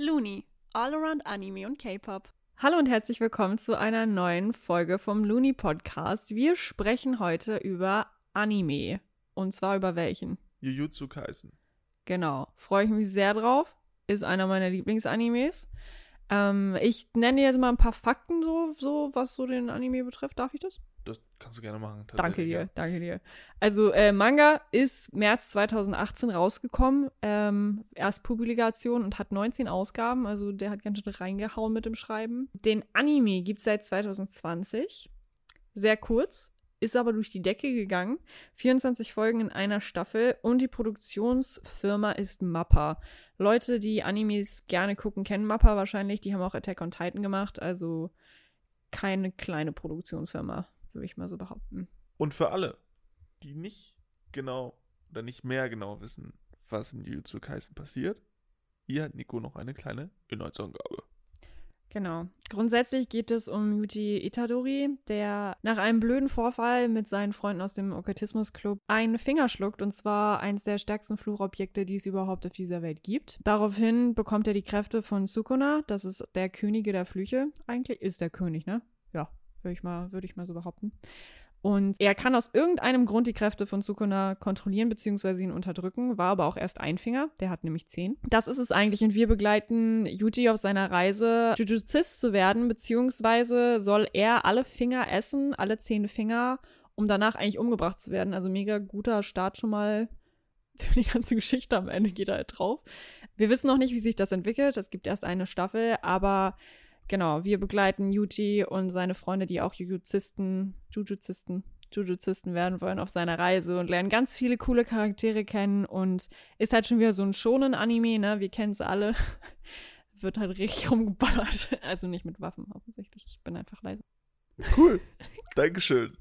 Looney, all around Anime und K-Pop. Hallo und herzlich willkommen zu einer neuen Folge vom Looney Podcast. Wir sprechen heute über Anime. Und zwar über welchen? Jujutsu Kaisen. Genau. Freue ich mich sehr drauf. Ist einer meiner Lieblingsanimes. Ähm, ich nenne jetzt mal ein paar Fakten, so, so was so den Anime betrifft. Darf ich das? Kannst du gerne machen. Danke dir, ja. danke dir. Also äh, Manga ist März 2018 rausgekommen, ähm, Erstpublikation und hat 19 Ausgaben, also der hat ganz schön reingehauen mit dem Schreiben. Den Anime gibt es seit 2020, sehr kurz, ist aber durch die Decke gegangen. 24 Folgen in einer Staffel und die Produktionsfirma ist Mappa. Leute, die Animes gerne gucken, kennen Mappa wahrscheinlich. Die haben auch Attack on Titan gemacht, also keine kleine Produktionsfirma, würde ich mal so behaupten. Und für alle, die nicht genau oder nicht mehr genau wissen, was in Jujutsu Kaisen passiert, hier hat Nico noch eine kleine Inhaltsangabe. Genau. Grundsätzlich geht es um Yuji Itadori, der nach einem blöden Vorfall mit seinen Freunden aus dem Okkultismus-Club einen Finger schluckt, und zwar eins der stärksten Fluchobjekte, die es überhaupt auf dieser Welt gibt. Daraufhin bekommt er die Kräfte von Sukuna, das ist der Könige der Flüche eigentlich. Ist der König, ne? Würde ich, mal, ich mal so behaupten. Und er kann aus irgendeinem Grund die Kräfte von Sukuna kontrollieren bzw. ihn unterdrücken, war aber auch erst ein Finger, der hat nämlich zehn. Das ist es eigentlich und wir begleiten Yuji auf seiner Reise, Jujuzist zu werden, beziehungsweise soll er alle Finger essen, alle zehn Finger, um danach eigentlich umgebracht zu werden. Also mega guter Start schon mal für die ganze Geschichte am Ende geht er halt drauf. Wir wissen noch nicht, wie sich das entwickelt. Es gibt erst eine Staffel, aber genau, wir begleiten Yuji und seine Freunde, die auch Jujuzisten, Jujuzisten, Jujuzisten werden wollen, auf seiner Reise und lernen ganz viele coole Charaktere kennen und ist halt schon wieder so ein schonen Anime, ne? Wir kennen es alle. Wird halt richtig rumgeballert. Also nicht mit Waffen offensichtlich. Ich bin einfach leise. Cool. Dankeschön.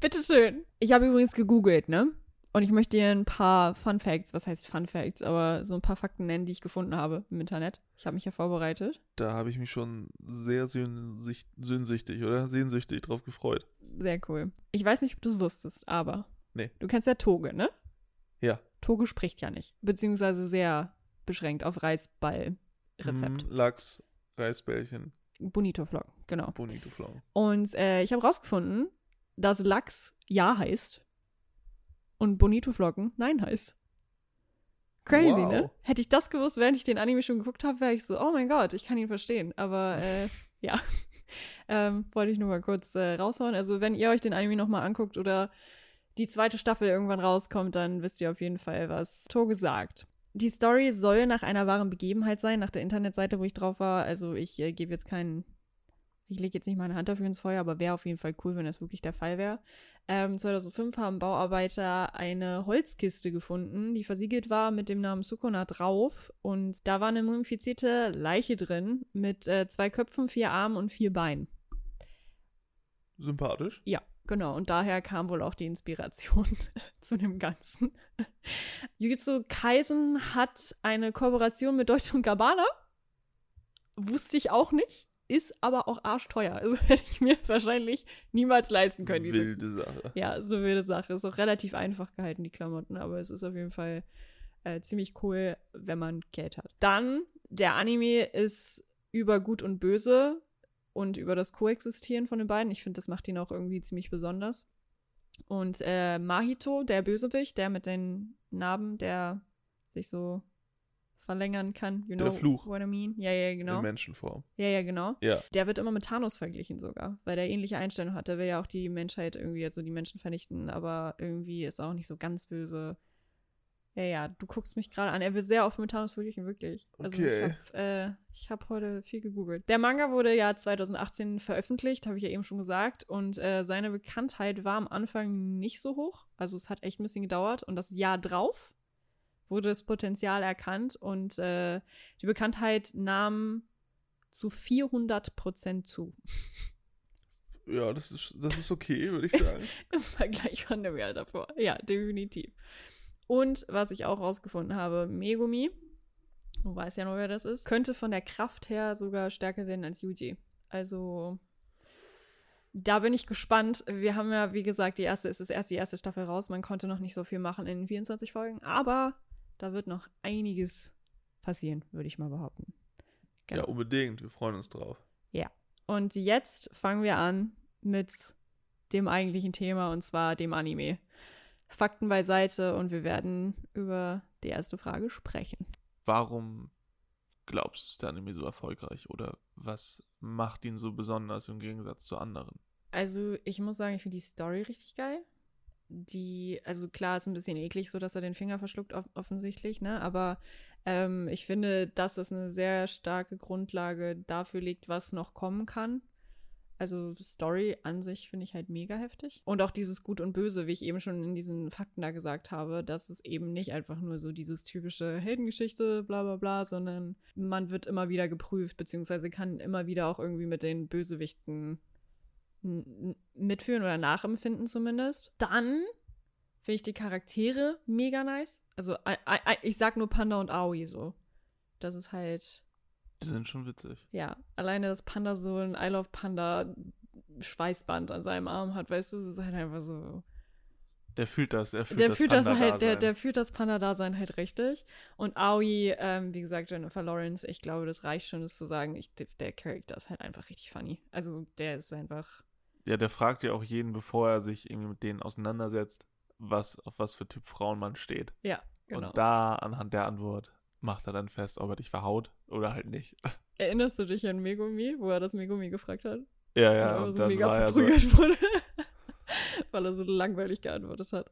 Bitteschön. Ich habe übrigens gegoogelt, ne? Und ich möchte dir ein paar Fun Facts, was heißt Fun Facts, aber so ein paar Fakten nennen, die ich gefunden habe im Internet. Ich habe mich ja vorbereitet. Da habe ich mich schon sehr sehnsüchtig, sehnsüchtig oder sehnsüchtig drauf gefreut. Sehr cool. Ich weiß nicht, ob du es wusstest, aber. Nee. Du kennst ja Toge, ne? Ja. Toge spricht ja nicht. Beziehungsweise sehr beschränkt auf Reisball-Rezept. Mm, Lachs, Reisbällchen, Bonito-Flocken, genau. Bonito Flocken. Und äh, ich habe rausgefunden, dass Lachs Ja heißt und Bonito-Flocken Nein heißt. Crazy, Wow. ne? Hätte ich das gewusst, während ich den Anime schon geguckt habe, wäre ich so, oh mein Gott, ich kann ihn verstehen. Aber äh, ja, ähm, wollte ich nur mal kurz äh, raushauen. Also wenn ihr euch den Anime nochmal anguckt oder die zweite Staffel irgendwann rauskommt, dann wisst ihr auf jeden Fall, was Toge sagt. Die Story soll nach einer wahren Begebenheit sein, nach der Internetseite, wo ich drauf war. Also ich äh, gebe jetzt keinen, ich lege jetzt nicht meine Hand dafür ins Feuer, aber wäre auf jeden Fall cool, wenn das wirklich der Fall wäre. Ähm, 2005 haben Bauarbeiter eine Holzkiste gefunden, die versiegelt war mit dem Namen Sukuna drauf. Und da war eine mumifizierte Leiche drin mit äh, zwei Köpfen, vier Armen und vier Beinen. Sympathisch. Ja, genau. Und daher kam wohl auch die Inspiration zu dem Ganzen. Jujutsu Kaisen hat eine Kooperation mit Deutsche und Gabbana. Wusste ich auch nicht. Ist aber auch arschteuer. Also hätte ich mir wahrscheinlich niemals leisten können. Diese Wilde Sache. ja, ist eine wilde Sache. Ist auch relativ einfach gehalten, die Klamotten, aber es ist auf jeden Fall äh, ziemlich cool, wenn man Geld hat. Dann, der Anime ist über Gut und Böse und über das Koexistieren von den beiden. Ich finde, das macht ihn auch irgendwie ziemlich besonders. Und äh, Mahito, der Bösewicht, der mit den Narben, der sich so verlängern kann. You Der know Fluch. what I mean? Ja, ja, genau. In Menschenform. Ja, ja, genau. Ja. Der wird immer mit Thanos verglichen sogar, weil der ähnliche Einstellung hat. Der will ja auch die Menschheit irgendwie, also die Menschen vernichten, aber irgendwie ist er auch nicht so ganz böse. Ja, ja, du guckst mich gerade an. Er wird sehr oft mit Thanos verglichen, wirklich. Also Okay. ich habe äh, ich hab heute viel gegoogelt. Der Manga wurde ja 2018 veröffentlicht, habe ich ja eben schon gesagt. Und äh, seine Bekanntheit war am Anfang nicht so hoch. Also es hat echt ein bisschen gedauert. Und das Jahr drauf wurde das Potenzial erkannt und äh, die Bekanntheit nahm zu 400 Prozent zu. Ja, das ist, das ist okay, würde ich sagen. Im Vergleich von dem Jahr davor. Ja, definitiv. Und was ich auch rausgefunden habe, Megumi, du weißt ja noch, wer das ist, könnte von der Kraft her sogar stärker werden als Yuji. Also, da bin ich gespannt. Wir haben ja, wie gesagt, die erste, es ist erst die erste Staffel raus. Man konnte noch nicht so viel machen in 24 Folgen, aber da wird noch einiges passieren, würde ich mal behaupten. Genau. Ja, unbedingt. Wir freuen uns drauf. Und jetzt fangen wir an mit dem eigentlichen Thema und zwar dem Anime. Fakten beiseite und wir werden über die erste Frage sprechen. Warum glaubst du, ist der Anime so erfolgreich? Oder was macht ihn so besonders im Gegensatz zu anderen? Also, ich muss sagen, ich finde die Story richtig geil. Die, also klar, ist ein bisschen eklig, so dass er den Finger verschluckt, off offensichtlich, ne? Aber ähm, ich finde, dass das eine sehr starke Grundlage dafür legt, was noch kommen kann. Also Story an sich finde ich halt mega heftig. Und auch dieses Gut und Böse, wie ich eben schon in diesen Fakten da gesagt habe, dass es eben nicht einfach nur so dieses typische Heldengeschichte, bla bla bla, sondern man wird immer wieder geprüft, beziehungsweise kann immer wieder auch irgendwie mit den Bösewichten n- n- mitführen oder nachempfinden zumindest. Dann finde ich die Charaktere mega nice. Also ich sag nur Panda und Aoi so. Das ist halt, Die sind schon witzig. ja, alleine, dass Panda so ein I Love Panda Schweißband an seinem Arm hat, weißt du, das ist halt einfach so. Der fühlt das. Er fühlt Der das fühlt das halt, der, der fühlt das Panda-Dasein halt richtig. Und Aoi, ähm, wie gesagt, Jennifer Lawrence, ich glaube, das reicht schon, das zu sagen. Ich, der Charakter ist halt einfach richtig funny. Also der ist einfach. Ja, der fragt ja auch jeden, bevor er sich irgendwie mit denen auseinandersetzt, was, auf was für Typ Frauen man steht. Ja, genau. Und da, anhand der Antwort, macht er dann fest, ob er dich verhaut oder halt nicht. Erinnerst du dich an Megumi, wo er das Megumi gefragt hat? Ja, Und ja, er und so dann mega war er so, verprügelt wurde. Weil er so langweilig geantwortet hat.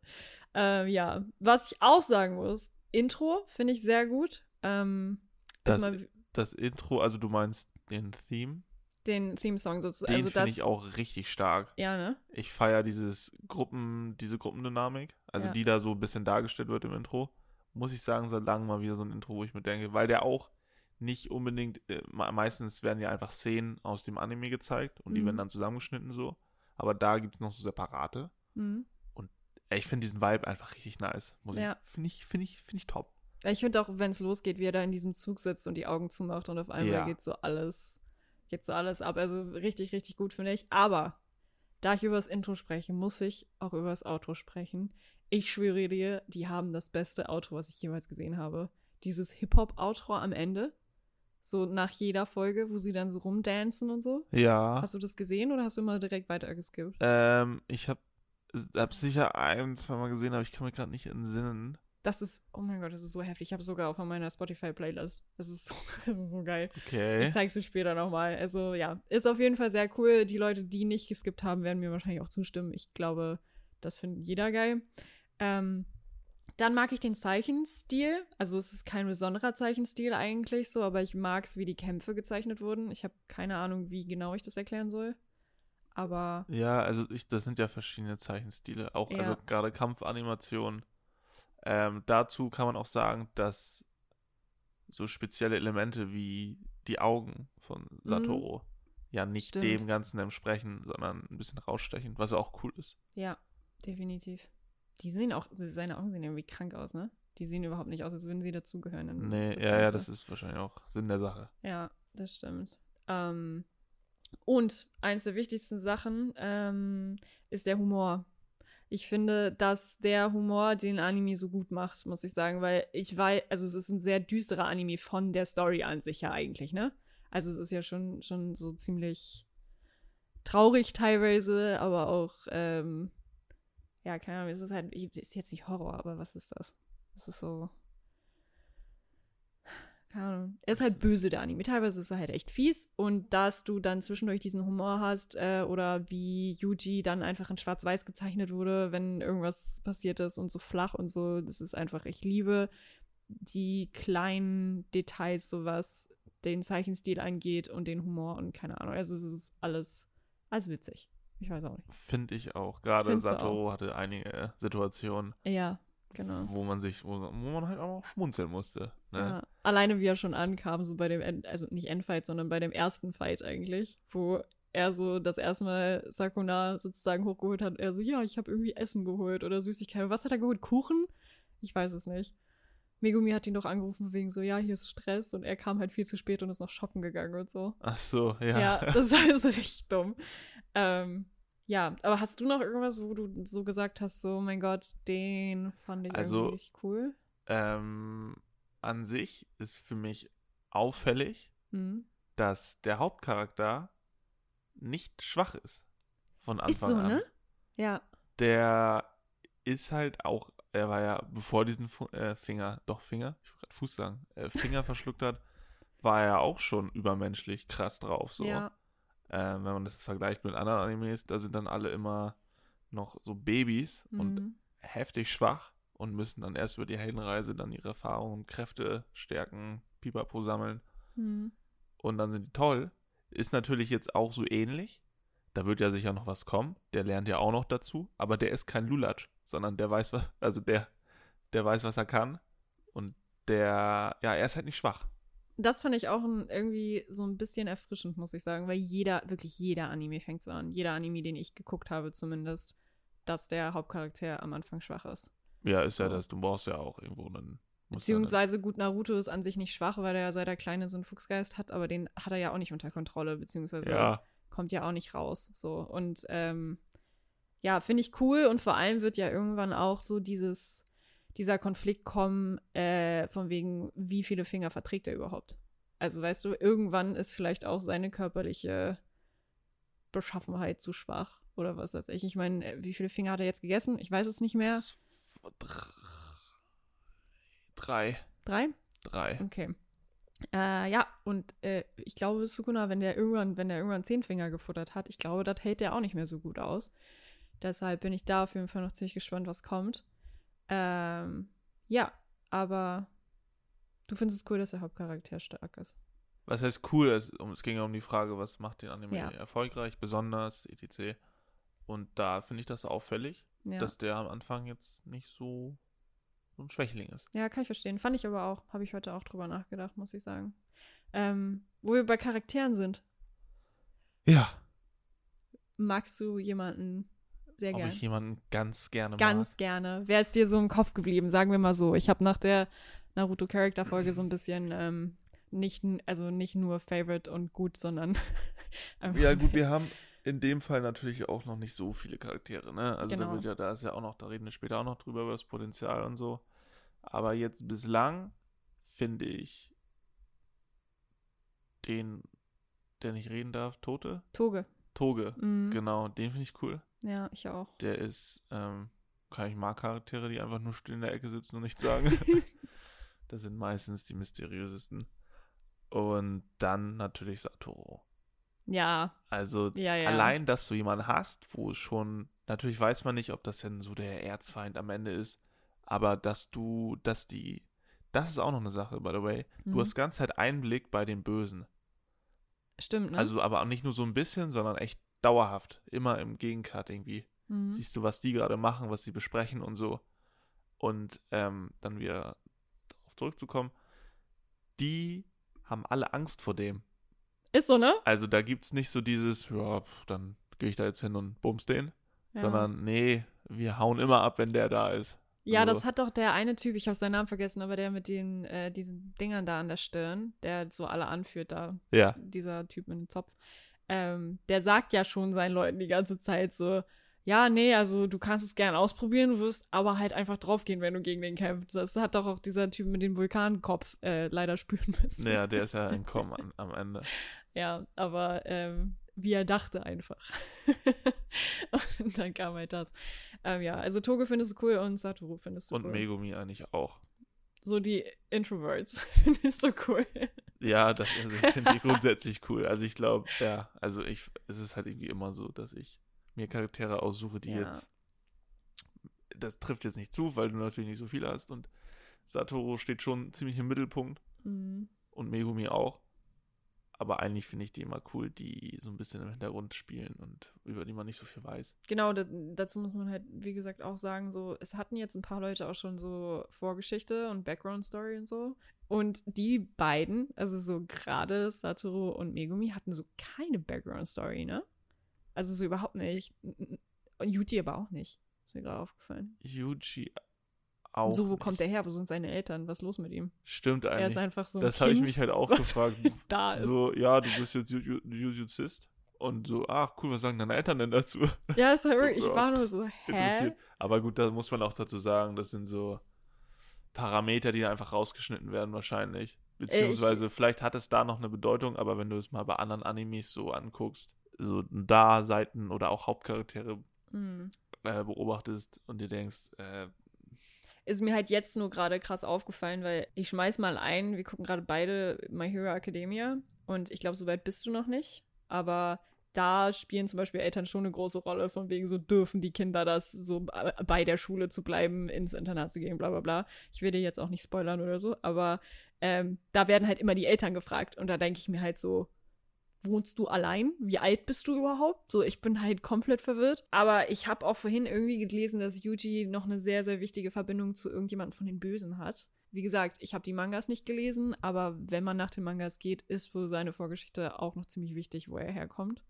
Ähm, ja, was ich auch sagen muss, Intro finde ich sehr gut. Ähm, Das- das Intro, also du meinst den Theme, den Theme-Song sozusagen. den Also finde ich auch richtig stark. Ja, ne? Ich feiere dieses Gruppen, diese Gruppendynamik, also Ja. die da so ein bisschen dargestellt wird im Intro. Muss ich sagen, seit langem mal wieder so ein Intro, wo ich mir denke, weil der auch nicht unbedingt, äh, me- meistens werden ja einfach Szenen aus dem Anime gezeigt und die Mhm. werden dann zusammengeschnitten so. Aber da gibt es noch so separate. Mhm. Ey, ich finde diesen Vibe einfach richtig nice. Muss Ja. ich, finde ich, finde ich, finde ich top. Ich finde auch, wenn es losgeht, wie er da in diesem Zug sitzt und die Augen zumacht und auf einmal Ja. geht so alles, geht so alles ab. Also richtig, richtig gut, finde ich. Aber da ich über das Intro spreche, muss ich auch über das Outro sprechen. Ich schwöre dir, die haben das beste Outro, was ich jemals gesehen habe. Dieses Hip-Hop-Outro am Ende. So nach jeder Folge, wo sie dann so rumdancen und so. Ja. Hast du das gesehen oder hast du immer direkt weitergeskippt? Ähm, ich habe hab sicher ein, zwei Mal gesehen, aber ich kann mir gerade nicht entsinnen. Das ist, oh mein Gott, das ist so heftig. Ich habe sogar auf meiner Spotify-Playlist. Das ist so, das ist so geil. Okay. Ich zeig's dir später nochmal. Also ja, ist auf jeden Fall sehr cool. Die Leute, die nicht geskippt haben, werden mir wahrscheinlich auch zustimmen. Ich glaube, das findet jeder geil. Ähm, dann mag ich den Zeichenstil. Also es ist kein besonderer Zeichenstil eigentlich so, aber ich mag es, wie die Kämpfe gezeichnet wurden. Ich habe keine Ahnung, wie genau ich das erklären soll. Aber Ja, also ich, das sind ja verschiedene Zeichenstile. Auch, Ja. also gerade Kampfanimationen. Ähm, dazu kann man auch sagen, dass so spezielle Elemente wie die Augen von Satoru ja nicht Mhm. Stimmt. dem Ganzen entsprechen, sondern ein bisschen rausstechen, was auch cool ist. ja, definitiv. Die sehen auch, seine Augen sehen irgendwie krank aus, ne? Die sehen überhaupt nicht aus, als würden sie dazugehören. Nee, das ja, ja, Ganze. das ist wahrscheinlich auch Sinn der Sache. Ja, das stimmt. Ähm, und eins der wichtigsten Sachen ähm, ist der Humor. Ich finde, dass der Humor den Anime so gut macht, muss ich sagen, weil ich weiß, also es ist ein sehr düsterer Anime von der Story an sich ja eigentlich, ne? Also es ist ja schon, schon so ziemlich traurig teilweise, aber auch, ähm, ja, keine Ahnung, es ist halt, ist jetzt nicht Horror, aber was ist das? Es ist so, keine Ahnung. Er ist halt böse, der Anime. Teilweise ist er halt echt fies. Und dass du dann zwischendurch diesen Humor hast, äh, oder wie Yuji dann einfach in Schwarz-Weiß gezeichnet wurde, wenn irgendwas passiert ist und so flach und so, das ist einfach, ich liebe die kleinen Details, so was den Zeichenstil angeht und den Humor und keine Ahnung. Also es ist alles, alles witzig. Ich weiß auch nicht. Finde ich auch. Gerade Satoru hatte einige Situationen, Ja, genau. wo man sich, wo, wo man halt auch schmunzeln musste. Ne? Ja. Alleine wie er schon ankam, so bei dem, End, also nicht Endfight, sondern bei dem ersten Fight eigentlich, wo er so das erste Mal Sakuna sozusagen hochgeholt hat. Er so, ja, ich habe irgendwie Essen geholt oder Süßigkeiten. Was hat er geholt? Kuchen? Ich weiß es nicht. Megumi hat ihn doch angerufen wegen so, ja, hier ist Stress und er kam halt viel zu spät und ist noch shoppen gegangen und so. Ach so, ja. Ja, das ist halt so richtig dumm. Ähm, ja, aber hast du noch irgendwas, wo du so gesagt hast, so, mein Gott, den fand ich Also- irgendwie richtig cool? Ähm, an sich ist für mich auffällig, Mhm. dass der Hauptcharakter nicht schwach ist. Von Anfang Ist so, an. ne? Ja. Der ist halt auch, er war ja, bevor diesen Fu äh, Finger, doch Finger, ich wollte gerade Fuß sagen, äh, Finger verschluckt hat, war er auch schon übermenschlich krass drauf. So. Ja. Ähm, wenn man das vergleicht mit anderen Animes, da sind dann alle immer noch so Babys und Mhm. heftig schwach und müssen dann erst über die Heldenreise dann ihre Erfahrungen, Kräfte, Stärken, Pipapo sammeln Mhm. und dann sind die toll. Ist natürlich jetzt auch so ähnlich. Da wird ja sicher noch was kommen. Der lernt ja auch noch dazu, aber der ist kein Lulatsch, sondern der weiß was, also der, der weiß, was er kann und der, ja, er ist halt nicht schwach. Das fand ich auch ein, irgendwie so ein bisschen erfrischend, muss ich sagen, weil jeder, wirklich jeder Anime fängt so an. Jeder Anime, den ich geguckt habe, zumindest, dass der Hauptcharakter am Anfang schwach ist. Ja, ist ja das. Du brauchst ja auch irgendwo einen. Beziehungsweise, gut, Naruto ist an sich nicht schwach, weil er ja seit er kleine so einen Fuchsgeist hat, aber den hat er ja auch nicht unter Kontrolle, beziehungsweise Ja, kommt ja auch nicht raus. So. Und ähm, ja, finde ich cool und vor allem wird ja irgendwann auch so dieses, dieser Konflikt kommen, äh, von wegen, wie viele Finger verträgt er überhaupt. Also, weißt du, irgendwann ist vielleicht auch seine körperliche Beschaffenheit zu schwach oder was weiß ich. Ich meine, äh, wie viele Finger hat er jetzt gegessen? Ich weiß es nicht mehr. Drei. Drei? Drei. Okay. Äh, ja, und äh, ich glaube, Sukuna, wenn der irgendwann, wenn der irgendwann zehn Finger gefuttert hat, ich glaube, das hält der auch nicht mehr so gut aus. Deshalb bin ich da auf jeden Fall noch ziemlich gespannt, was kommt. Ähm, ja, aber du findest es cool, dass der Hauptcharakter stark ist. Was heißt cool? Es, um, es ging ja um die Frage, was macht den Anime Ja. erfolgreich, besonders, etc. Und da finde ich das auffällig, Ja. dass der am Anfang jetzt nicht so, ein Schwächling ist. ja, kann ich verstehen. Fand ich aber auch. Habe ich heute auch drüber nachgedacht, muss ich sagen. Ähm, wo wir bei Charakteren sind, Ja. magst du jemanden sehr Ob gerne? ich jemanden ganz gerne Ganz mag. gerne. Wer ist dir so im Kopf geblieben? Sagen wir mal so. Ich habe nach der Naruto-Charakter-Folge so ein bisschen ähm, nicht, also nicht nur Favorite und gut, sondern einfach- Ja, gut, wir haben in dem Fall natürlich auch noch nicht so viele Charaktere, ne? Also da Genau. wird ja, da ist ja auch noch, da reden wir später auch noch drüber, über das Potenzial und so. Aber jetzt bislang finde ich den, der nicht reden darf, Tote? Toge. Toge, Mhm. genau, den finde ich cool. Ja, ich auch. Der ist, ähm, kann ich mag Charaktere, die einfach nur still in der Ecke sitzen und nichts sagen. das sind meistens die mysteriösesten. Und dann natürlich Satoru. Ja, Also ja, ja. allein, dass du jemanden hast, wo es schon, natürlich weiß man nicht, ob das denn so der Erzfeind am Ende ist, aber dass du, dass die, das ist auch noch eine Sache, by the way, Mhm. du hast die ganze Zeit Einblick bei den Bösen. Stimmt, ne? Also aber auch nicht nur so ein bisschen, sondern echt dauerhaft, immer im Gegencut irgendwie. mhm. Siehst du, was die gerade machen, was sie besprechen und so. Und ähm, dann wieder darauf zurückzukommen, die haben alle Angst vor dem. Ist so, ne? Also da gibt es nicht so dieses, ja, dann gehe ich da jetzt hin und bums den, Ja. sondern nee, wir hauen immer ab, wenn der da ist. Ja, Also- das hat doch der eine Typ, ich habe seinen Namen vergessen, aber der mit den, äh, diesen Dingern da an der Stirn, der so alle anführt da, Ja, dieser Typ mit dem Zopf, ähm, der sagt ja schon seinen Leuten die ganze Zeit so, ja, nee, also du kannst es gern ausprobieren, du wirst aber halt einfach draufgehen, wenn du gegen den kämpfst. Das hat doch auch dieser Typ mit dem Vulkankopf äh, leider spüren müssen. naja, der ist ja entkommen an, am Ende. Ja, aber ähm, wie er dachte einfach. und dann kam halt das. Ähm, ja, also Toge findest du cool und Satoru findest du Und cool. Megumi eigentlich auch. So die Introverts findest du cool. Ja, das also finde ich grundsätzlich cool. Also ich glaube, ja, also ich, es ist halt irgendwie immer so, dass ich mir Charaktere aussuche, die Ja. jetzt, das trifft jetzt nicht zu, weil du natürlich nicht so viele hast und Satoru steht schon ziemlich im Mittelpunkt Mhm. und Megumi auch. Aber eigentlich finde ich die immer cool, die so ein bisschen im Hintergrund spielen und über die man nicht so viel weiß. Genau, da, dazu muss man halt, wie gesagt, auch sagen, so, es hatten jetzt ein paar Leute auch schon so Vorgeschichte und Background-Story und so. Und die beiden, also so gerade Satoru und Megumi, hatten so keine Background-Story, ne? Also so überhaupt nicht. Und Yuji aber auch nicht. Ist mir gerade aufgefallen. Yuji auch. so, wo nicht. kommt der her? Wo sind seine Eltern? Was ist los mit ihm? Stimmt Er ist eigentlich. einfach so ein Das habe ich mich halt auch gefragt. da ist. So, ja, du bist jetzt Ju- Ju- Jujuzist. Und so, ach cool, was sagen deine Eltern denn dazu? Ja, ist halt wirklich, ich war nur so, hä? Aber gut, da muss man auch dazu sagen, das sind so Parameter, die einfach rausgeschnitten werden wahrscheinlich. Beziehungsweise vielleicht hat es da noch eine Bedeutung, aber wenn du es mal bei anderen Animes so anguckst, so da Seiten oder auch Hauptcharaktere Hm. äh, beobachtest und dir denkst, äh, Ist mir halt jetzt nur gerade krass aufgefallen, weil ich schmeiß mal ein, wir gucken gerade beide My Hero Academia und ich glaube, so weit bist du noch nicht. Aber da spielen zum Beispiel Eltern schon eine große Rolle, von wegen so dürfen die Kinder das, so bei der Schule zu bleiben, ins Internat zu gehen, bla bla bla. Ich will dir jetzt auch nicht spoilern oder so, aber ähm, da werden halt immer die Eltern gefragt und da denke ich mir halt so, wohnst du allein? Wie alt bist du überhaupt? So, ich bin halt komplett verwirrt. Aber ich habe auch vorhin irgendwie gelesen, dass Yuji noch eine sehr, sehr wichtige Verbindung zu irgendjemandem von den Bösen hat. Wie gesagt, ich habe die Mangas nicht gelesen, aber wenn man nach den Mangas geht, ist wohl seine Vorgeschichte auch noch ziemlich wichtig, wo er herkommt.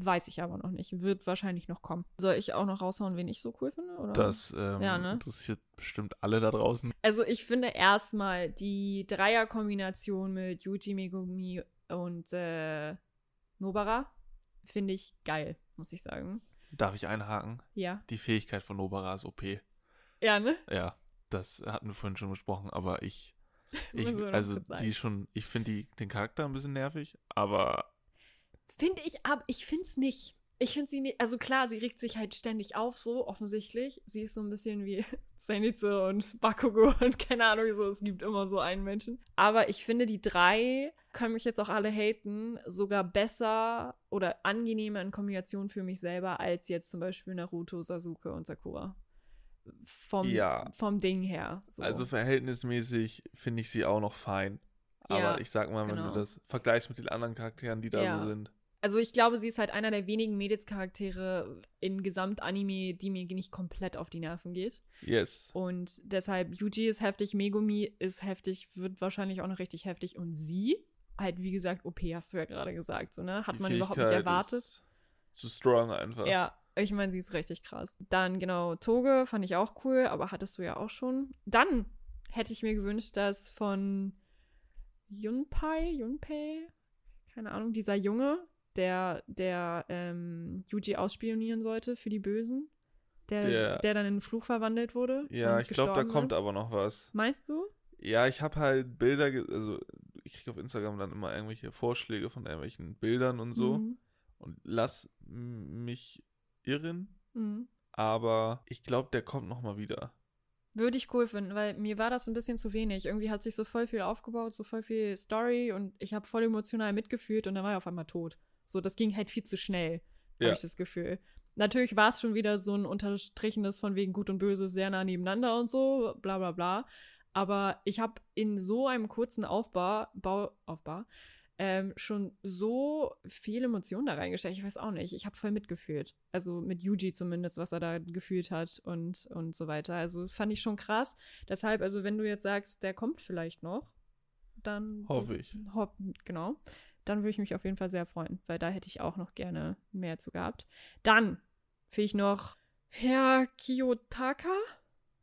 Weiß ich aber noch nicht. Wird wahrscheinlich noch kommen. Soll ich auch noch raushauen, wen ich so cool finde? Oder? das ähm, Ja, ne? interessiert bestimmt alle da draußen. Also ich finde erstmal die Dreierkombination mit Yuji Megumi und äh, Nobara finde ich geil, muss ich sagen. Darf ich einhaken? Ja. Die Fähigkeit von Nobara ist OP. Ja, ne? Ja, das hatten wir vorhin schon besprochen, aber ich, ich also die schon, ich finde den Charakter ein bisschen nervig, aber Finde ich, aber ich finde es nicht. Ich finde sie nicht, also klar, sie regt sich halt ständig auf, so offensichtlich. Sie ist so ein bisschen wie Zenitsu und Bakugo und keine Ahnung, so, es gibt immer so einen Menschen. Aber ich finde, die drei können mich jetzt auch alle haten, sogar besser oder angenehmer in Kombination für mich selber als jetzt zum Beispiel Naruto, Sasuke und Sakura. Vom, Ja. vom Ding her. So. also verhältnismäßig finde ich sie auch noch fein. Aber Ja, ich sag mal, wenn genau. du das vergleichst mit den anderen Charakteren, die da Ja. so sind. Also ich glaube, sie ist halt einer der wenigen Mädelscharaktere in Gesamtanime, die mir nicht komplett auf die Nerven geht. Yes. Und deshalb, Yuji ist heftig, Megumi ist heftig, wird wahrscheinlich auch noch richtig heftig. Und sie, halt wie gesagt, OP hast du ja gerade gesagt, so, ne? Hat Die man überhaupt nicht Fähigkeit erwartet. Zu strong einfach. Ja, ich meine, sie ist richtig krass. Dann, genau, Toge fand ich auch cool, aber hattest du ja auch schon. Dann hätte ich mir gewünscht, dass von Junpei, Junpei, keine Ahnung, dieser Junge, der, der ähm, Yuji ausspionieren sollte für die Bösen, der, Der- der dann in einen Fluch verwandelt wurde. Ja, ich glaube, da gestorben kommt ist. aber noch was. Meinst du? Ja, ich habe halt Bilder, also ich kriege auf Instagram dann immer irgendwelche Vorschläge von irgendwelchen Bildern und so. Mhm. Und lass mich irren, Mhm. aber ich glaube, der kommt noch mal wieder. Würde ich cool finden, weil mir war das ein bisschen zu wenig. Irgendwie hat sich so voll viel aufgebaut, so voll viel Story und ich habe voll emotional mitgefühlt und dann war er auf einmal tot. So, das ging halt viel zu schnell, Ja. habe ich das Gefühl. Natürlich war es schon wieder so ein unterstrichenes von wegen Gut und Böse sehr nah nebeneinander und so, bla bla bla. Aber ich habe in so einem kurzen Aufbau, Bau, Aufbau ähm, schon so viel Emotionen da reingesteckt. Ich weiß auch nicht. Ich habe voll mitgefühlt. Also mit Yuji zumindest, was er da gefühlt hat und, und so weiter. Also fand ich schon krass. Deshalb, also wenn du jetzt sagst, der kommt vielleicht noch, dann. Hoffe ich. Hoff, genau. Dann würde ich mich auf jeden Fall sehr freuen, weil da hätte ich auch noch gerne mehr zu gehabt. Dann finde ich noch Herr Kiyotaka.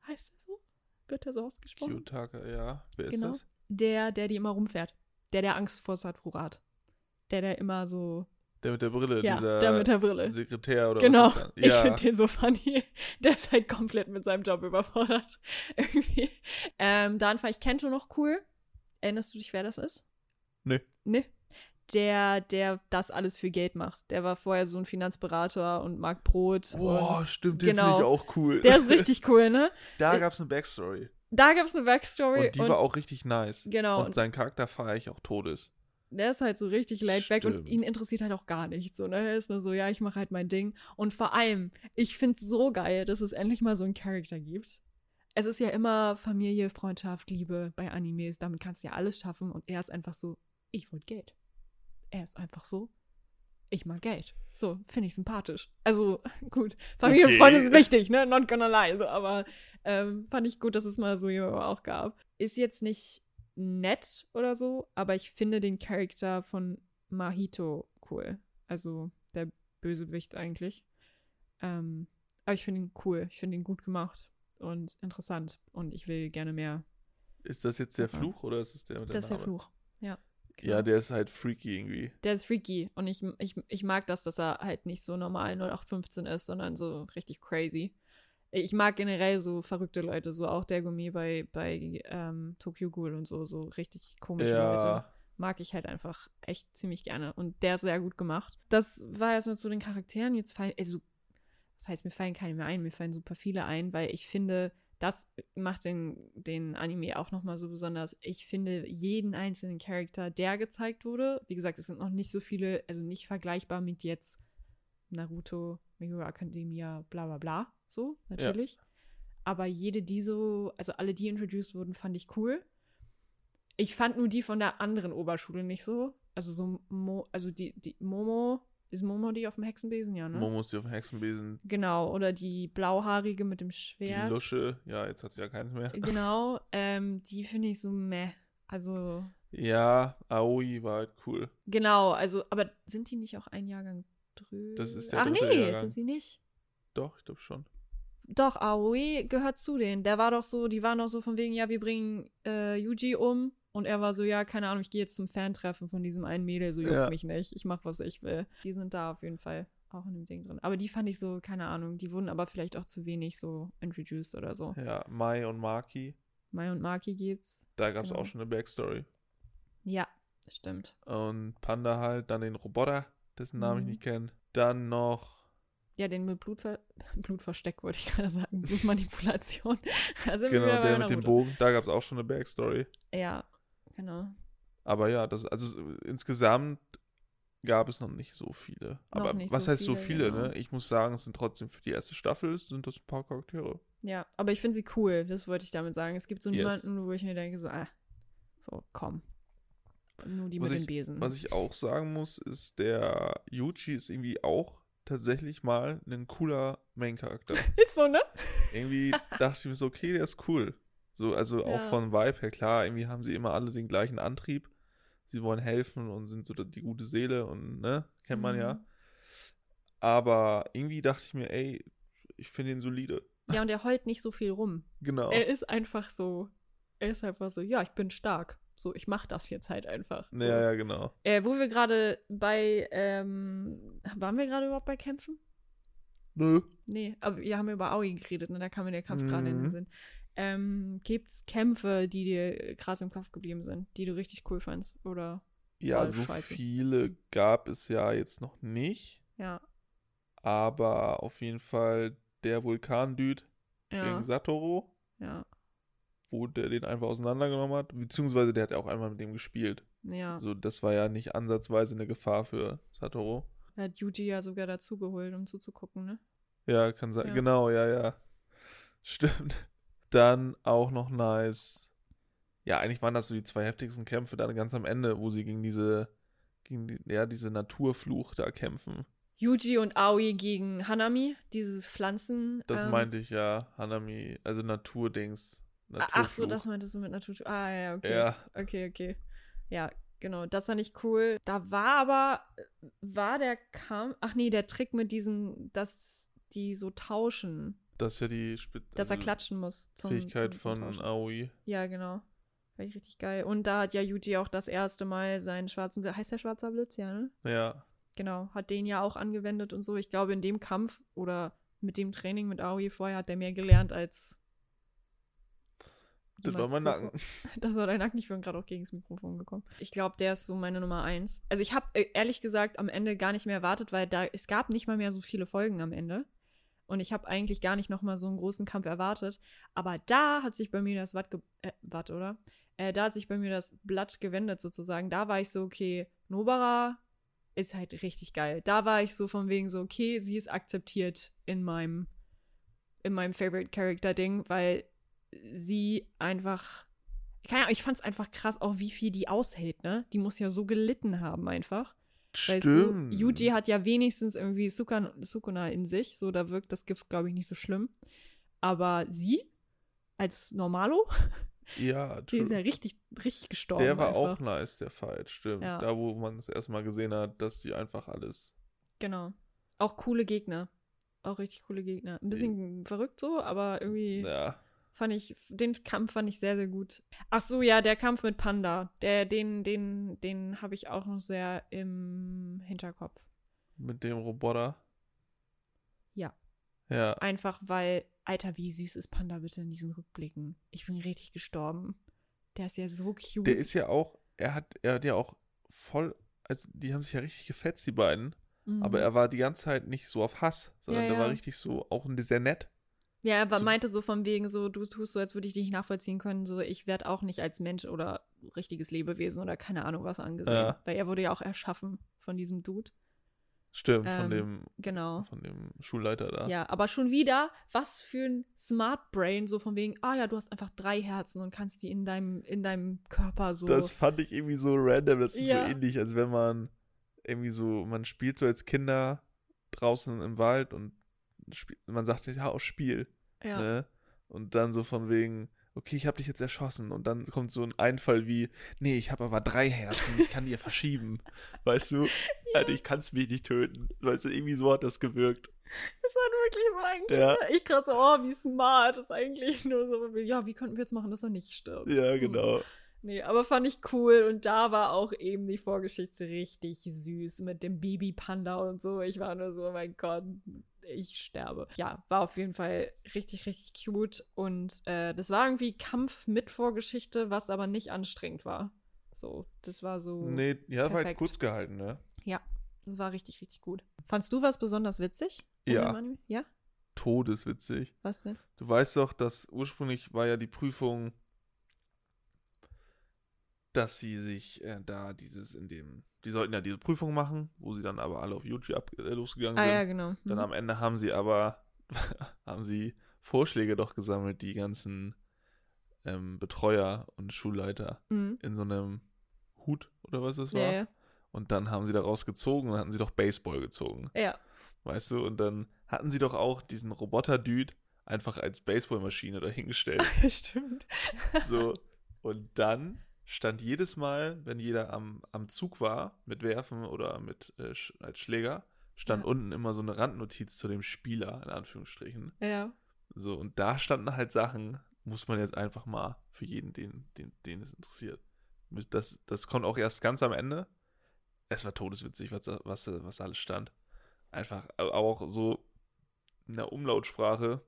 Heißt er so? Wird er so ausgesprochen? Kyotaka, ja. Wer Genau. ist das? Der, der die immer rumfährt. Der, der Angst vor Sakura hat. Der, der immer so. Der mit der Brille, ja, dieser der mit der Brille. Sekretär oder Genau. was ist das? Ich Ja, finde den so funny. Der ist halt komplett mit seinem Job überfordert. Irgendwie. Ähm, dann fand ich Kento noch cool. Erinnerst du dich, wer das ist? Nee. Nee. Der, der das alles für Geld macht. Der war vorher so ein Finanzberater und mag Brot. Boah, und stimmt, den genau. finde ich auch cool. Der ist richtig cool, ne? da gab es eine Backstory. Da gab es eine Backstory. Und die war auch richtig nice. Genau. Und sein Charakter feiere ich auch todes. Der ist halt so richtig laid back und ihn interessiert halt auch gar nichts. So, ne? Er ist nur so, ja, ich mache halt mein Ding. Und vor allem, ich finde es so geil, dass es endlich mal so einen Charakter gibt. Es ist ja immer Familie, Freundschaft, Liebe bei Animes. Damit kannst du ja alles schaffen. Und er ist einfach so, ich wollte Geld. Er ist einfach so, ich mag Geld. So, finde ich sympathisch. Also, gut. Familie und Okay. Freunde sind wichtig, ne? Not gonna lie. So, aber ähm, fand ich gut, dass es mal so jemanden auch gab. Ist jetzt nicht nett oder so, aber ich finde den Charakter von Mahito cool. Also der Bösewicht eigentlich. Ähm, aber ich finde ihn cool. Ich finde ihn gut gemacht und interessant. Und ich will gerne mehr. Ist das jetzt der. Fluch oder ist es der mit der Das ist der? Fluch. Ja. Ja, der ist halt freaky irgendwie. Der ist freaky und ich, ich, ich mag das, dass er halt nicht so normal 0815 ist, sondern so richtig crazy. Ich mag generell so verrückte Leute, so auch der Gummi bei, bei ähm, Tokyo Ghoul und so, so richtig komische Leute. Ja, Mag ich halt einfach echt ziemlich gerne. Und der ist sehr gut gemacht. Das war erstmal zu den Charakteren. Jetzt fallen, also, das heißt, mir fallen keine mehr ein, mir fallen super viele ein, weil ich finde, das macht den, den Anime auch nochmal so besonders. Ich finde jeden einzelnen Charakter, der gezeigt wurde, wie gesagt, es sind noch nicht so viele, also nicht vergleichbar mit jetzt Naruto, My Hero Academia, bla bla bla, so, natürlich. Aber jede, die so, also alle, die introduced wurden, fand ich cool. Ich fand nur die von der anderen Oberschule nicht so. Also so, Mo, also die, die Momo, ist Momo die auf dem Hexenbesen, ja, ne? Momo ist die auf dem Hexenbesen. Genau, oder die blauhaarige mit dem Die Schwert. Lusche, ja, jetzt hat sie ja keins mehr. Genau, ähm, die finde ich so meh. Also, Ja, Aoi war halt cool. genau, also, aber sind die nicht auch ein Jahrgang drüber? Das ist der Ach nee, Jahrgang. sind sie nicht. Doch, ich glaube schon. Doch, Aoi gehört zu denen. Der war doch so, die waren doch so von wegen, ja, wir bringen äh, Yuji um. Und er war so, ja, keine Ahnung, ich gehe jetzt zum Fan-Treffen von diesem einen Mädel, so juckt Ja. mich nicht. Ich mach, was ich will. Die sind da auf jeden Fall auch in dem Ding drin. Aber die fand ich so, keine Ahnung, die wurden aber vielleicht auch zu wenig so introduced oder so. Ja, Mai und Maki. Mai und Maki gibt's. Da gab es Genau. auch schon eine Backstory. Ja, stimmt. Und Panda halt, dann den Roboter, dessen Namen ich Mhm. nicht kenne. Dann noch, Ja, den mit Blutver Blutversteck wollte ich gerade sagen. Blutmanipulation. Genau, der mit dem. Bogen, da gab es auch schon eine Backstory. Ja, genau. Aber ja, das, also insgesamt gab es noch nicht so viele. Aber nicht was so heißt so viele, viele, genau. ne? Ich muss sagen, es sind trotzdem für die erste Staffel, sind das ein paar Charaktere. Ja, aber ich finde sie cool, das wollte ich damit sagen. Es gibt so Yes. niemanden, wo ich mir denke, so, ah, so, komm. Nur die Was mit ich- den Besen. Was ich auch sagen muss, ist, der Yuji ist irgendwie auch tatsächlich mal ein cooler Main-Charakter. Ist so, ne? irgendwie dachte ich mir so, okay, der ist cool. So, also auch Ja. von Vibe her, klar, irgendwie haben sie immer alle den gleichen Antrieb. Sie wollen helfen und sind so die gute Seele und, ne, kennt man ja. Mhm. Aber irgendwie dachte ich mir, ey, ich finde ihn solide. Ja, und er heult nicht so viel rum. Genau. Er ist einfach so, er ist einfach so, ja, ich bin stark. So, ich mach das jetzt halt einfach. So. Ja, ja, genau. Äh, wo wir gerade bei, ähm, waren wir gerade überhaupt bei Kämpfen? Nö. Nee, aber wir haben über Aoi geredet, ne? Da kam mir der Kampf gerade in den Mhm. Sinn. Ähm, gibt's Kämpfe, die dir krass im Kopf geblieben sind, die du richtig cool fandst? Oder, Ja, so scheiße. viele gab es ja jetzt noch nicht. ja, Aber auf jeden Fall der Vulkan-Dude ja, gegen Satoru, ja, wo der den einfach auseinandergenommen hat. Beziehungsweise der hat ja auch einmal mit dem gespielt. ja. Also das war ja nicht ansatzweise eine Gefahr für Satoru. Da hat Yuji ja sogar dazugeholt, um zuzugucken, ne? Ja, kann sein. Ja. Genau, ja, ja. Stimmt. Dann auch noch nice. Ja, eigentlich waren das so die zwei heftigsten Kämpfe dann ganz am Ende, wo sie gegen diese, gegen die, ja, diese Naturfluch da kämpfen. Yuji und Aoi gegen Hanami, dieses Pflanzen. Das ähm, meinte ich ja, Hanami, also Naturdings. Ah, Ach so, Naturfluch. das meintest du mit Natur. Ah, ja, okay. Ja, Okay, okay. Ja, genau. Das fand ich cool. Da war aber, war der Kampf, ach nee, der Trick mit diesen, dass die so tauschen, das ist ja die Spit dass er also klatschen muss. Zum, Fähigkeit zum, zum von. Aoi. Ja, genau. War ich richtig geil. Und da hat ja Yuji auch das erste Mal seinen schwarzen Blitz, heißt der schwarzer Blitz, ja, ne? Ja, Genau, hat den ja auch angewendet und so. Ich glaube, in dem Kampf oder mit dem Training mit Aoi vorher hat er mehr gelernt als. das war mein. Nacken. Das war dein Nacken. Ich bin gerade auch gegen das Mikrofon gekommen. Ich glaube, der ist so meine Nummer eins. Also ich habe äh, ehrlich gesagt am Ende gar nicht mehr erwartet, weil da es gab nicht mal mehr so viele Folgen am Ende. Und ich habe eigentlich gar nicht noch mal so einen großen Kampf erwartet. Aber da hat sich bei mir das Watt, äh, Watt oder? Äh, da hat sich bei mir das Blatt gewendet sozusagen. Da war ich so, okay, Nobara ist halt richtig geil. Da war ich so von wegen so, okay, sie ist akzeptiert in meinem, in meinem Favorite Character Ding, weil sie einfach, keine Ahnung, ich fand es einfach krass, auch wie viel die aushält, ne? Die muss ja so gelitten haben einfach. Stimmt. Yuji hat ja wenigstens irgendwie Sukan, Sukuna in sich, so da wirkt das Gift, glaube ich, nicht so schlimm. Aber sie, als Normalo, Ja, die ist ja richtig, richtig gestorben. Der war einfach. auch nice, der Fight, stimmt. Ja. Da, wo man es erstmal gesehen hat, dass sie einfach alles. Genau. Auch coole Gegner. Auch richtig coole Gegner. Ein bisschen verrückt so, aber irgendwie Ja, fand ich, den Kampf fand ich sehr, sehr gut. Ach so, ja, der Kampf mit Panda, der, den, den, den habe ich auch noch sehr im Hinterkopf. mit dem Roboter. Ja. Ja. Einfach weil, Alter, wie süß ist Panda bitte in diesen Rückblicken? Ich bin richtig gestorben. Der ist ja so cute. Der ist ja auch, er hat, er hat ja auch voll, also die haben sich ja richtig gefetzt, die beiden. Mhm. Aber er war die ganze Zeit nicht so auf Hass, sondern Ja, der war richtig so, auch sehr nett. Ja, er So- meinte so von wegen so, du tust so, als würde ich dich nicht nachvollziehen können, so ich werde auch nicht als Mensch oder richtiges Lebewesen oder keine Ahnung was angesehen. Ja. Weil er wurde ja auch erschaffen von diesem Dude. Stimmt, Ähm, von dem, Genau. von dem Schulleiter da. Ja, aber schon wieder, was für ein Smart Brain, so von wegen, ah ja, du hast einfach drei Herzen und kannst die in deinem, in deinem Körper so. Das fand ich irgendwie so random. Das ist Ja. so ähnlich, als wenn man irgendwie so, man spielt so als Kinder draußen im Wald und man sagt, ja, aus Spiel. Ja. Ne? Und dann so von wegen, okay, ich habe dich jetzt erschossen. Und dann kommt so ein Einfall wie, nee, ich habe aber drei Herzen, ich kann dir verschieben. Weißt du? Alter, ich kann es mich nicht töten. Weißt du, irgendwie so hat das gewirkt. Das war wirklich so eigentlich. Ja. Ich gerade so, oh, wie smart. Das ist eigentlich nur so, ja, wie könnten wir jetzt machen, dass er nicht stirbt? Ja, Hm. genau. Nee, aber fand ich cool und da war auch eben die Vorgeschichte richtig süß mit dem Baby-Panda und so. Ich war nur so, oh mein Gott, ich sterbe. Ja, war auf jeden Fall richtig, richtig cute und äh, das war irgendwie Kampf mit Vorgeschichte, was aber nicht anstrengend war. So, das war so. Nee, ja, war halt Perfekt. kurz gehalten, ne? Ja, das war richtig, richtig gut. Fandst du was besonders witzig? Ja. Ja? Todeswitzig. Was denn? Du weißt doch, dass ursprünglich war ja die Prüfung, dass sie sich äh, da dieses in dem, die sollten ja diese Prüfung machen, wo sie dann aber alle auf YouTube ab, äh, losgegangen Ah, sind. ja, genau. Dann Mhm. am Ende haben sie aber, haben sie Vorschläge doch gesammelt, die ganzen ähm, Betreuer und Schulleiter Mhm. in so einem Hut oder was das war. Ja, ja. Und dann haben sie daraus gezogen und hatten sie doch Baseball gezogen. ja. Weißt du, und dann hatten sie doch auch diesen Roboter-Dude einfach als Baseballmaschine dahingestellt. Stimmt. so. Und dann stand jedes Mal, wenn jeder am, am Zug war, mit Werfen oder mit äh, als Schläger, stand Ja. unten immer so eine Randnotiz zu dem Spieler, in Anführungsstrichen. Ja. So, und da standen halt Sachen, muss man jetzt einfach mal für jeden, den, den, den es interessiert. Das, das kommt auch erst ganz am Ende. Es war todeswitzig, was, was, was alles stand. Einfach, aber auch so in der Umlautsprache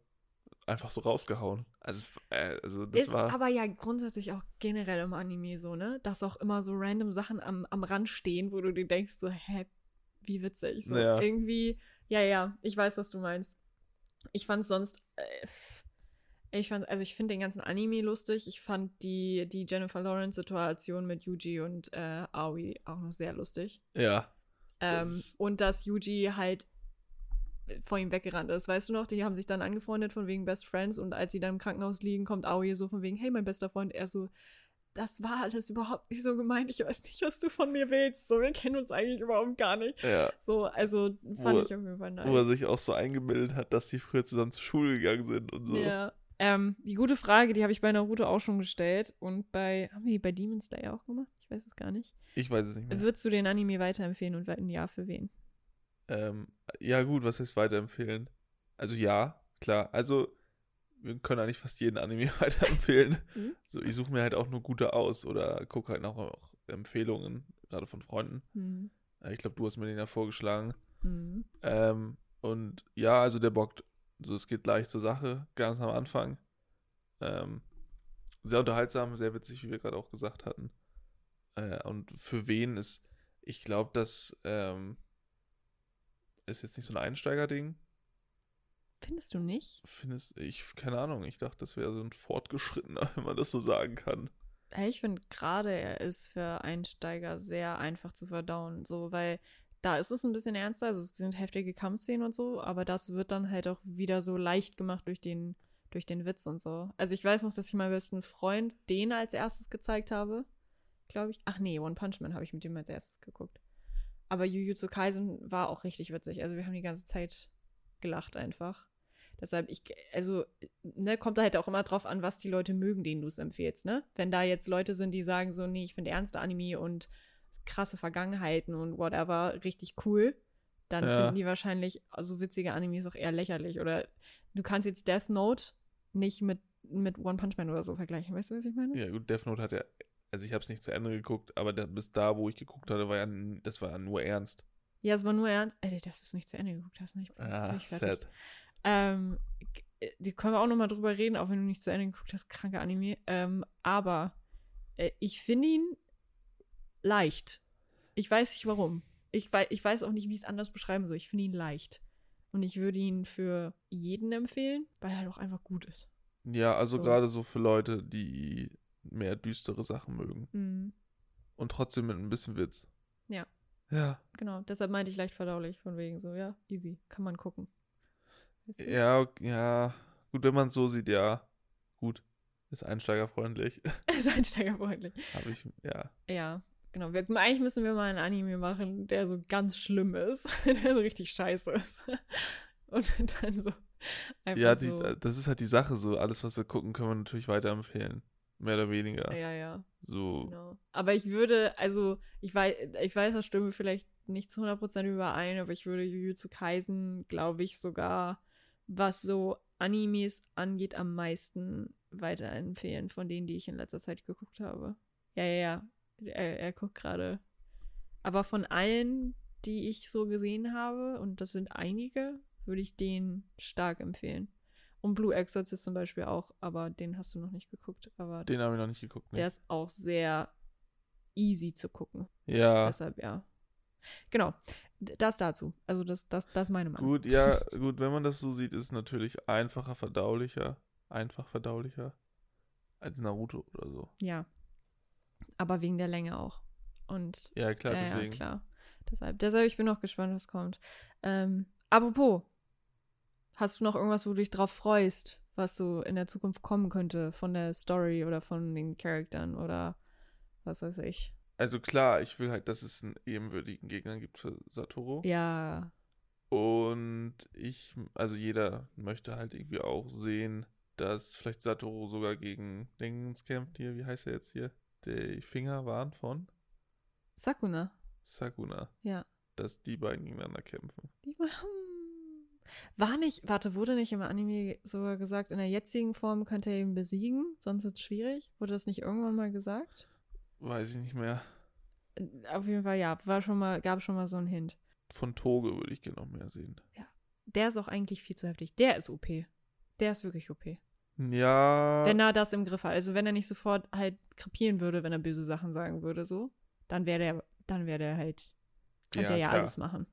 einfach so rausgehauen. Also, es, äh, also das ist war. aber ja grundsätzlich auch generell im Anime so, ne? Dass auch immer so random Sachen am, am Rand stehen, wo du dir denkst, so, hä, wie witzig. So Ja. irgendwie, ja, ja, ich weiß, was du meinst. Ich fand sonst, äh, ich fand, also ich finde den ganzen Anime lustig. Ich fand die, die Jennifer Lawrence-Situation mit Yuji und äh, Aoi auch noch sehr lustig. ja. Ähm, ist- und dass Yuji halt vor ihm weggerannt ist. Weißt du noch, die haben sich dann angefreundet von wegen Best Friends und als sie dann im Krankenhaus liegen, kommt Aoi so von wegen, hey, mein bester Freund. Er so, das war alles überhaupt nicht so gemeint. Ich weiß nicht, was du von mir willst. So, wir kennen uns eigentlich überhaupt gar nicht. Ja. So, also fand Wo- ich auf jeden Fall Wo er nice. sich auch so eingebildet hat, dass die früher zusammen zur Schule gegangen sind und so. Ja. Ähm, die gute Frage, die habe ich bei Naruto auch schon gestellt und bei, haben wir die bei Demon Slayer auch gemacht? Ich weiß es gar nicht. Ich weiß es nicht mehr. Würdest du den Anime weiterempfehlen und wenn ja, für wen? Ähm, ja, gut, was heißt weiterempfehlen? Also ja, klar. Also, wir können eigentlich fast jeden Anime weiterempfehlen. Mhm. So, ich suche mir halt auch nur gute aus oder gucke halt auch, auch Empfehlungen, gerade von Freunden. Hm. Äh, Ich glaube, du hast mir den ja vorgeschlagen. Hm. Ähm, und ja, also der bockt. Also es geht gleich zur Sache, ganz am Anfang. Ähm, sehr unterhaltsam, sehr witzig, wie wir gerade auch gesagt hatten. Äh, und für wen ist, ich glaube, das ähm, ist jetzt nicht so ein Einsteigerding. Findest du nicht? Findest ich, keine Ahnung, ich dachte, das wäre so ein Fortgeschrittener, wenn man das so sagen kann. Ich finde gerade, er ist für Einsteiger sehr einfach zu verdauen, so, weil da ist es ein bisschen ernster, also es sind heftige Kampfszenen und so, aber das wird dann halt auch wieder so leicht gemacht durch den, durch den Witz und so. Also ich weiß noch, dass ich meinem besten Freund den als erstes gezeigt habe, glaube ich. Ach nee, One Punch Man habe ich mit dem als erstes geguckt. Aber Jujutsu Kaisen war auch richtig witzig, also wir haben die ganze Zeit gelacht einfach. Deshalb, ich, also, ne, kommt da halt auch immer drauf an, was die Leute mögen, denen du es empfehlst, ne? Wenn da jetzt Leute sind, die sagen so, nee, ich finde ernste Anime und krasse Vergangenheiten und whatever richtig cool, dann Ja. finden die wahrscheinlich so witzige Animes auch eher lächerlich. Oder du kannst jetzt Death Note nicht mit, mit One Punch Man oder so vergleichen, weißt du, was ich meine? Ja, gut, Death Note hat ja, also ich habe es nicht zu Ende geguckt, aber der, bis da, wo ich geguckt hatte, war ja, das war ja nur ernst. Ja, es war nur ernst. Ey, dass du es nicht zu Ende geguckt hast, ne? Ich bin Ah, sad. Ähm, g- die können wir auch noch mal drüber reden, auch wenn du nicht zu Ende geguckt hast, kranke Anime. Ähm, aber äh, ich finde ihn leicht. Ich weiß nicht warum. Ich, wei ich weiß auch nicht, wie ich es anders beschreiben soll. Ich finde ihn leicht. Und ich würde ihn für jeden empfehlen, weil er doch einfach gut ist. Ja, also So. gerade so für Leute, die mehr düstere Sachen mögen. Mhm. Und trotzdem mit ein bisschen Witz. Ja. Ja. Genau, deshalb meinte ich leicht verdaulich, von wegen so, ja, easy, kann man gucken. Weißt du? Ja, ja. Gut, wenn man es so sieht, ja. Gut. Ist einsteigerfreundlich. ist einsteigerfreundlich. Habe ich, ja. Ja, genau. Wir, eigentlich müssen wir mal einen Anime machen, der so ganz schlimm ist, der so richtig scheiße ist. Und dann so einfach Ja, die, so. das ist halt die Sache so. Alles, was wir gucken, können wir natürlich weiterempfehlen. Mehr oder weniger. ja, ja, So. genau. Aber ich würde, also, ich weiß, ich weiß, das stimmt vielleicht nicht zu 100% überein, aber ich würde Jujutsu Kaisen, glaube ich, sogar, was so Animes angeht, am meisten weiterempfehlen von denen, die ich in letzter Zeit geguckt habe. Ja, ja, ja. Er, er guckt gerade. Aber von allen, die ich so gesehen habe, und das sind einige, würde ich den stark empfehlen. Und Blue Exorcist zum Beispiel auch, aber den hast du noch nicht geguckt. Aber Den habe ich noch nicht geguckt. Ne? der ist auch sehr easy zu gucken. Ja. Deshalb, ja. Genau. Das dazu. Also, das, das, das ist meine Meinung. Gut, ja, gut, wenn man das so sieht, ist es natürlich einfacher, verdaulicher, einfach verdaulicher als Naruto oder so. Ja. Aber wegen der Länge auch. Und Ja, klar, ja, deswegen. ja, klar. Deshalb, deshalb, ich bin noch gespannt, was kommt. Ähm, apropos, hast du noch irgendwas, wo du dich drauf freust, was so in der Zukunft kommen könnte von der Story oder von den Charakteren oder was weiß ich? Also klar, ich will halt, dass es einen ebenwürdigen Gegner gibt für Satoru. Ja, Und ich, also jeder möchte halt irgendwie auch sehen, dass vielleicht Satoru sogar gegen Dingens kämpft hier. Wie heißt er jetzt hier? Die Finger waren von Sakuna. Sakuna. Ja. Dass die beiden gegeneinander kämpfen. Die war, nicht, warte, wurde nicht im Anime sogar gesagt, in der jetzigen Form könnte er ihn besiegen, sonst ist es schwierig? Wurde das nicht irgendwann mal gesagt? Weiß ich nicht mehr. Auf jeden Fall, ja, war schon mal, gab schon mal so einen Hint. Von Toge würde ich gerne noch mehr sehen. Der ist auch eigentlich viel zu heftig. Der ist OP. Der ist wirklich OP. Ja. Wenn er das im Griff hat. Also wenn er nicht sofort halt krepieren würde, wenn er böse Sachen sagen würde, so, dann wäre der, dann wäre der halt, könnte Ja, er ja klar. alles machen.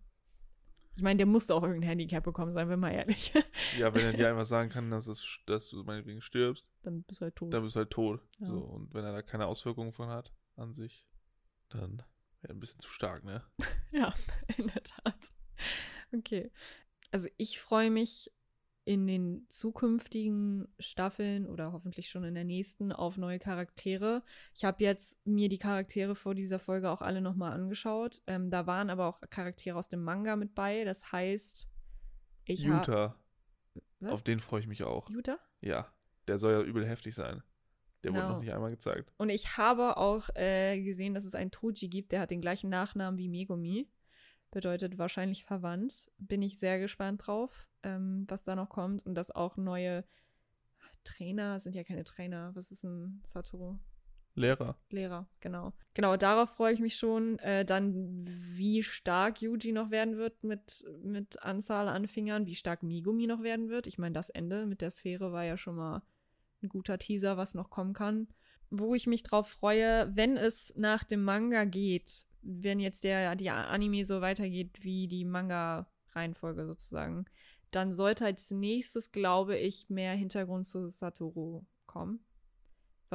Ich meine, der musste auch irgendein Handicap bekommen, seien wir mal ehrlich. Ja, wenn er dir einfach sagen kann, dass, es, dass du meinetwegen stirbst, dann bist du halt tot. dann bist du halt tot. Ja. So, und wenn er da keine Auswirkungen von hat an sich, dann wäre er ein bisschen zu stark, ne? Ja, in der Tat. Okay. Also ich freue mich in den zukünftigen Staffeln oder hoffentlich schon in der nächsten auf neue Charaktere. Ich habe jetzt mir die Charaktere vor dieser Folge auch alle nochmal angeschaut. Ähm, da waren aber auch Charaktere aus dem Manga mit bei. Das heißt, ich habe. Auf den freue ich mich auch. Utah? Ja, der soll ja übel heftig sein. Der wurde Genau. noch nicht einmal gezeigt. Und ich habe auch äh, gesehen, dass es einen Toji gibt, der hat den gleichen Nachnamen wie Megumi. Bedeutet wahrscheinlich verwandt. Bin ich sehr gespannt drauf, ähm, was da noch kommt. Und dass auch neue Trainer, es sind ja keine Trainer, was ist ein Satoru? Lehrer. Lehrer, genau. Genau, darauf freue ich mich schon. Äh, dann, wie stark Yuji noch werden wird mit, mit Anzahl an Fingern, wie stark Megumi noch werden wird. Ich meine, das Ende mit der Sphäre war ja schon mal ein guter Teaser, was noch kommen kann. Wo ich mich drauf freue, wenn es nach dem Manga geht, wenn jetzt der, die Anime so weitergeht wie die Manga-Reihenfolge sozusagen, dann sollte als nächstes, glaube ich, mehr Hintergrund zu Satoru kommen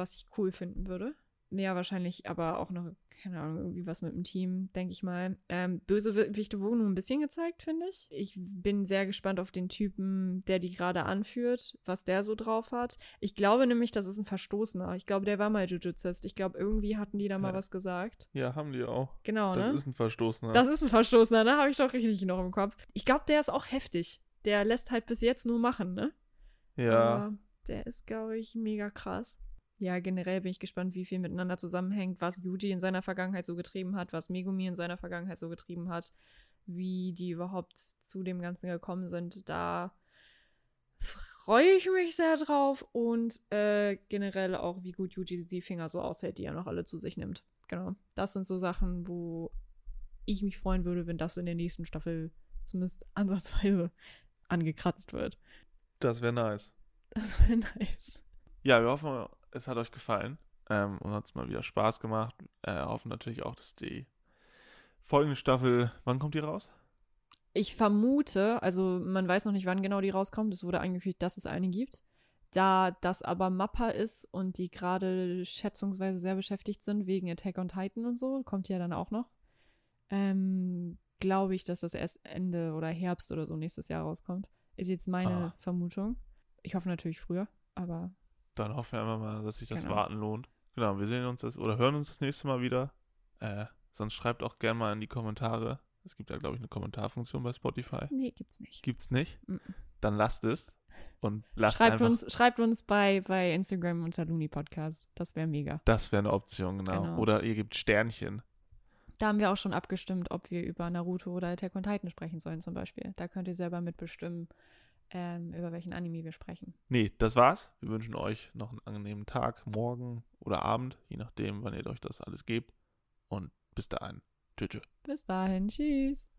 was ich cool finden würde. Ja, wahrscheinlich aber auch noch, keine Ahnung, irgendwie was mit dem Team, denke ich mal. Ähm, Bösewichte wurden nur ein bisschen gezeigt, finde ich. Ich bin sehr gespannt auf den Typen, der die gerade anführt, was der so drauf hat. Ich glaube nämlich, das ist ein Verstoßener. Ich glaube, der war mal Jujuzist. Ich glaube, irgendwie hatten die da mal Ja. was gesagt. Ja, haben die auch. Genau, Das ne? ist ein Verstoßener. Das ist ein Verstoßener, ne? Habe ich doch richtig noch im Kopf. Ich glaube, der ist auch heftig. Der lässt halt bis jetzt nur machen, ne? ja. Aber der ist, glaube ich, mega krass. Ja, generell bin ich gespannt, wie viel miteinander zusammenhängt, was Yuji in seiner Vergangenheit so getrieben hat, was Megumi in seiner Vergangenheit so getrieben hat, wie die überhaupt zu dem Ganzen gekommen sind. Da freue ich mich sehr drauf und äh, generell auch, wie gut Yuji die Finger so aushält, die er noch alle zu sich nimmt. Genau. Das sind so Sachen, wo ich mich freuen würde, wenn das in der nächsten Staffel zumindest ansatzweise angekratzt wird. Das wäre nice. Das wäre nice. Ja, wir hoffen, es hat euch gefallen. Ähm, und hat es mal wieder Spaß gemacht. Äh, hoffen natürlich auch, dass die folgende Staffel, wann kommt die raus? Ich vermute, also man weiß noch nicht, wann genau die rauskommt. Es wurde angekündigt, dass es eine gibt. Da das aber Mappa ist und die gerade schätzungsweise sehr beschäftigt sind wegen Attack on Titan und so, kommt ja dann auch noch. Ähm, Glaube ich, dass das erst Ende oder Herbst oder so nächstes Jahr rauskommt. Ist jetzt meine Ah. Vermutung. Ich hoffe natürlich früher, aber Dann hoffen wir einfach mal, dass sich das Genau. Warten lohnt. Genau, wir sehen uns das oder hören uns das nächste Mal wieder. Äh, sonst schreibt auch gerne mal in die Kommentare. Es gibt ja, glaube ich, eine Kommentarfunktion bei Spotify. nee, gibt's nicht. Gibt's nicht? Mhm. Dann lasst es. Und lasst Schreibt einfach. uns, schreibt uns bei, bei Instagram unter Luni Podcast. Das wäre mega. Das wäre eine Option, genau. Genau. Oder ihr gebt Sternchen. Da haben wir auch schon abgestimmt, ob wir über Naruto oder Attack on Titan sprechen sollen, zum Beispiel. Da könnt ihr selber mitbestimmen, ähm, über welchen Anime wir sprechen. Nee, das war's. Wir wünschen euch noch einen angenehmen Tag, morgen oder Abend, je nachdem, wann ihr euch das alles gebt. Und bis dahin. Tschüss. tschüss. Bis dahin, tschüss.